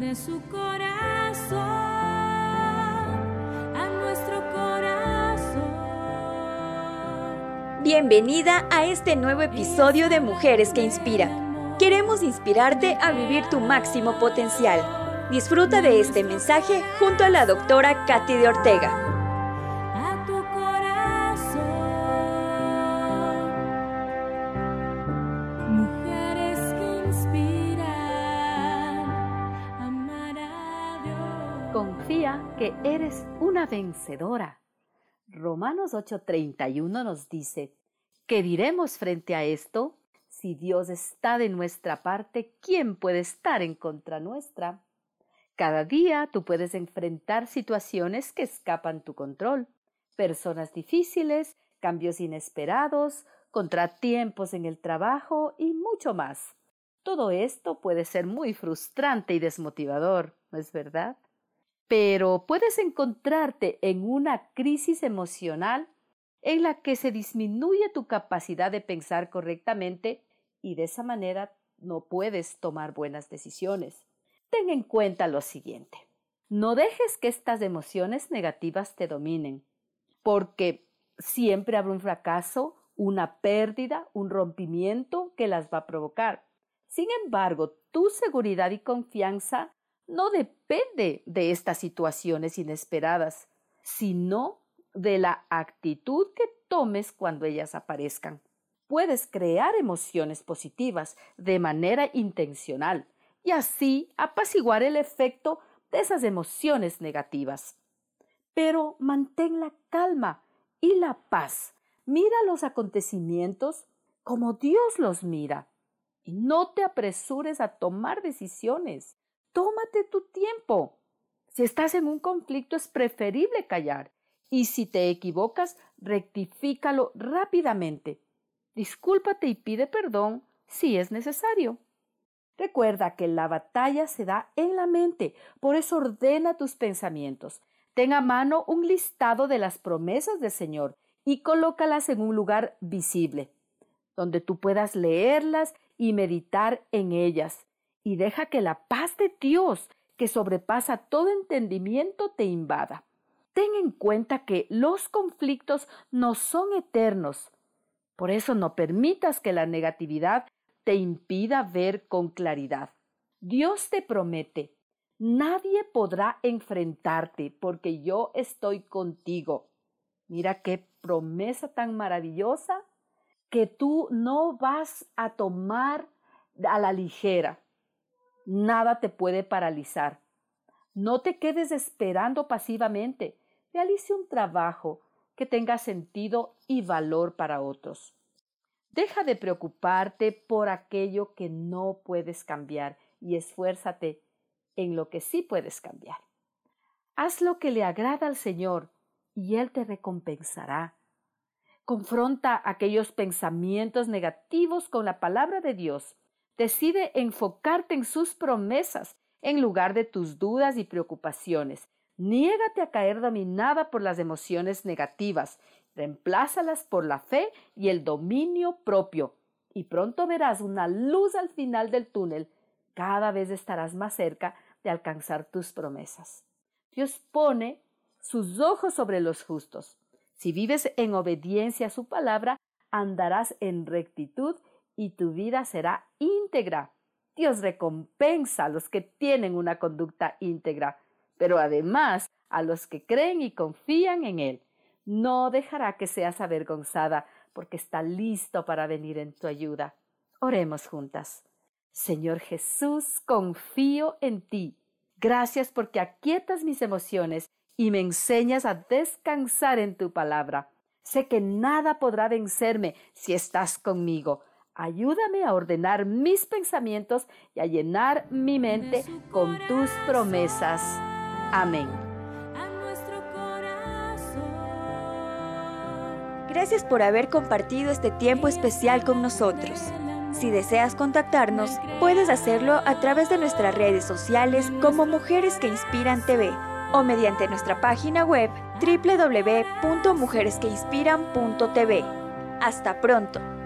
de su corazón a nuestro corazón. Bienvenida a este nuevo episodio de Mujeres que Inspiran. Queremos inspirarte a vivir tu máximo potencial. Disfruta de este mensaje junto a la doctora Katy de Ortega. Confía que eres una vencedora. Romanos 8:31 nos dice, ¿qué diremos frente a esto? Si Dios está de nuestra parte, ¿quién puede estar en contra nuestra? Cada día tú puedes enfrentar situaciones que escapan tu control, personas difíciles, cambios inesperados, contratiempos en el trabajo y mucho más. Todo esto puede ser muy frustrante y desmotivador, ¿no es verdad? Pero puedes encontrarte en una crisis emocional en la que se disminuye tu capacidad de pensar correctamente y de esa manera no puedes tomar buenas decisiones. Ten en cuenta lo siguiente. No dejes que estas emociones negativas te dominen, porque siempre habrá un fracaso, una pérdida, un rompimiento que las va a provocar. Sin embargo, tu seguridad y confianza no depende de estas situaciones inesperadas, sino de la actitud que tomes cuando ellas aparezcan. Puedes crear emociones positivas de manera intencional y así apaciguar el efecto de esas emociones negativas. Pero mantén la calma y la paz. Mira los acontecimientos como Dios los mira y no te apresures a tomar decisiones. Tómate tu tiempo. Si estás en un conflicto es preferible callar y si te equivocas, rectifícalo rápidamente. Discúlpate y pide perdón si es necesario. Recuerda que la batalla se da en la mente, por eso ordena tus pensamientos. Ten a mano un listado de las promesas del Señor y colócalas en un lugar visible, donde tú puedas leerlas y meditar en ellas. Y deja que la paz de Dios, que sobrepasa todo entendimiento, te invada. Ten en cuenta que los conflictos no son eternos. Por eso no permitas que la negatividad te impida ver con claridad. Dios te promete, nadie podrá enfrentarte porque yo estoy contigo. Mira qué promesa tan maravillosa que tú no vas a tomar a la ligera. Nada te puede paralizar. No te quedes esperando pasivamente. Realice un trabajo que tenga sentido y valor para otros. Deja de preocuparte por aquello que no puedes cambiar y esfuérzate en lo que sí puedes cambiar. Haz lo que le agrada al Señor y Él te recompensará. Confronta aquellos pensamientos negativos con la palabra de Dios. Decide enfocarte en sus promesas en lugar de tus dudas y preocupaciones. Niégate a caer dominada por las emociones negativas. Reemplázalas por la fe y el dominio propio. Y pronto verás una luz al final del túnel. Cada vez estarás más cerca de alcanzar tus promesas. Dios pone sus ojos sobre los justos. Si vives en obediencia a su palabra, andarás en rectitud y tu vida será íntegra. Dios recompensa a los que tienen una conducta íntegra, pero además a los que creen y confían en Él. No dejará que seas avergonzada, porque está listo para venir en tu ayuda. Oremos juntas. Señor Jesús, confío en ti. Gracias porque aquietas mis emociones y me enseñas a descansar en tu palabra. Sé que nada podrá vencerme si estás conmigo. Ayúdame a ordenar mis pensamientos y a llenar mi mente con tus promesas. Amén. a nuestro corazón. Gracias por haber compartido este tiempo especial con nosotros. Si deseas contactarnos, puedes hacerlo a través de nuestras redes sociales como Mujeres que Inspiran TV o mediante nuestra página web www.mujeresqueinspiran.tv. Hasta pronto.